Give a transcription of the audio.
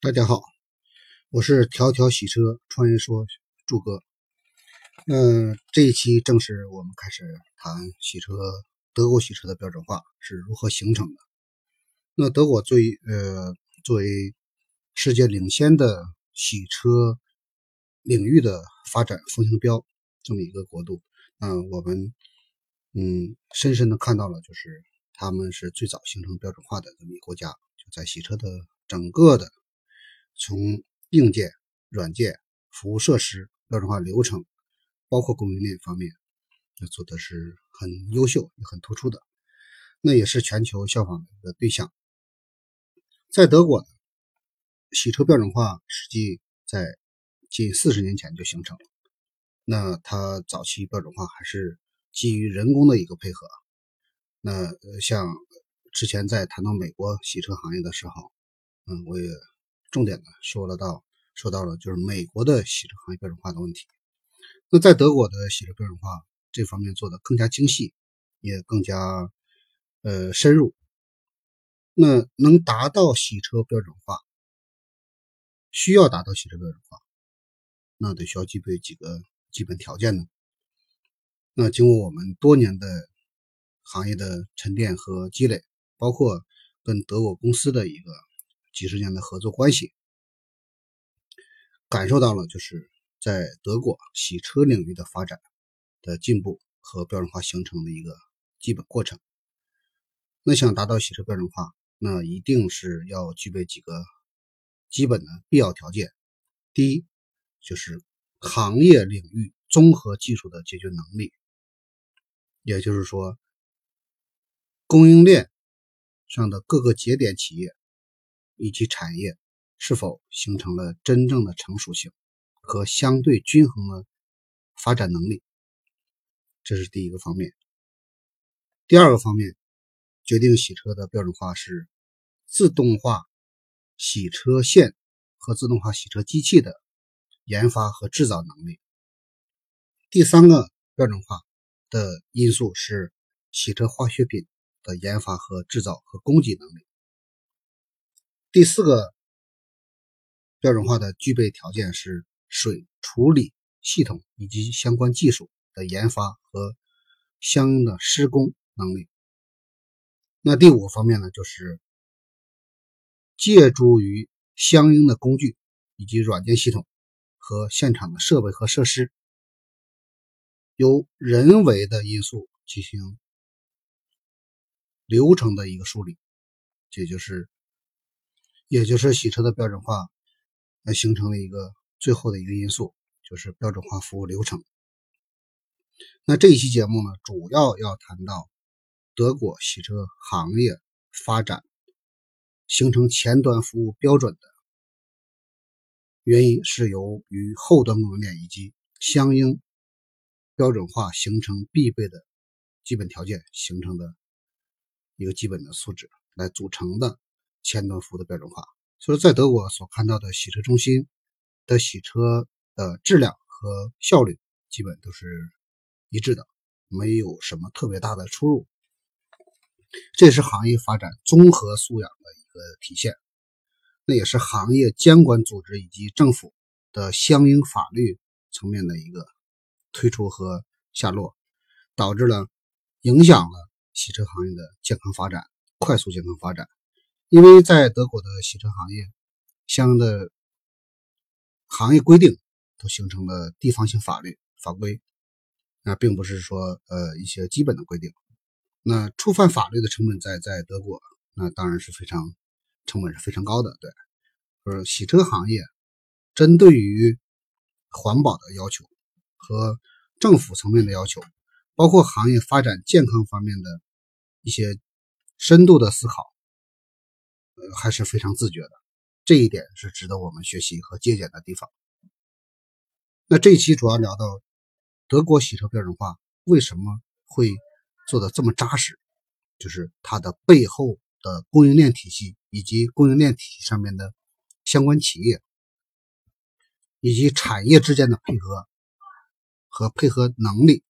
大家好，我是条条洗车创业说柱哥。嗯，这一期正式我们开始谈洗车，德国洗车的标准化是如何形成的。那德国作为呃作为世界领先的洗车领域的发展风向标这么一个国度，嗯，我们嗯深深的看到了，就是他们是最早形成标准化的这么一个国家，就在洗车的整个的。从硬件、软件、服务设施、标准化流程，包括供应链方面，那做的是很优秀、也很突出的，那也是全球效仿的一个对象。在德国，洗车标准化实际在近四十年前就形成了。那它早期标准化还是基于人工的一个配合。那像之前在谈到美国洗车行业的时候，嗯，我也。重点的说了到，说到了就是美国的洗车行业标准化的问题。那在德国的洗车标准化这方面做的更加精细，也更加呃深入。那能达到洗车标准化，需要达到洗车标准化，那得需要具备几个基本条件呢？那经过我们多年的行业的沉淀和积累，包括跟德国公司的一个。几十年的合作关系，感受到了就是在德国洗车领域的发展的进步和标准化形成的一个基本过程。那想达到洗车标准化，那一定是要具备几个基本的必要条件。第一，就是行业领域综合技术的解决能力，也就是说，供应链上的各个节点企业。以及产业是否形成了真正的成熟性和相对均衡的发展能力，这是第一个方面。第二个方面，决定洗车的标准化是自动化洗车线和自动化洗车机器的研发和制造能力。第三个标准化的因素是洗车化学品的研发和制造和供给能力。第四个标准化的具备条件是水处理系统以及相关技术的研发和相应的施工能力。那第五个方面呢，就是借助于相应的工具以及软件系统和现场的设备和设施，由人为的因素进行流程的一个梳理，这就是。也就是洗车的标准化，来形成了一个最后的一个因素，就是标准化服务流程。那这一期节目呢，主要要谈到德国洗车行业发展形成前端服务标准的原因，是由于后端供应链以及相应标准化形成必备的基本条件形成的一个基本的素质来组成的。前端服务的标准化，所以在德国所看到的洗车中心的洗车的质量和效率基本都是一致的，没有什么特别大的出入。这也是行业发展综合素养的一个体现，那也是行业监管组织以及政府的相应法律层面的一个推出和下落，导致了影响了洗车行业的健康发展，快速健康发展。因为在德国的洗车行业，相应的行业规定都形成了地方性法律法规，那并不是说呃一些基本的规定。那触犯法律的成本在在德国，那当然是非常成本是非常高的。对，就是洗车行业针对于环保的要求和政府层面的要求，包括行业发展健康方面的一些深度的思考。还是非常自觉的，这一点是值得我们学习和借鉴的地方。那这一期主要聊到德国洗车标准化为什么会做的这么扎实，就是它的背后的供应链体系以及供应链体系上面的相关企业，以及产业之间的配合和配合能力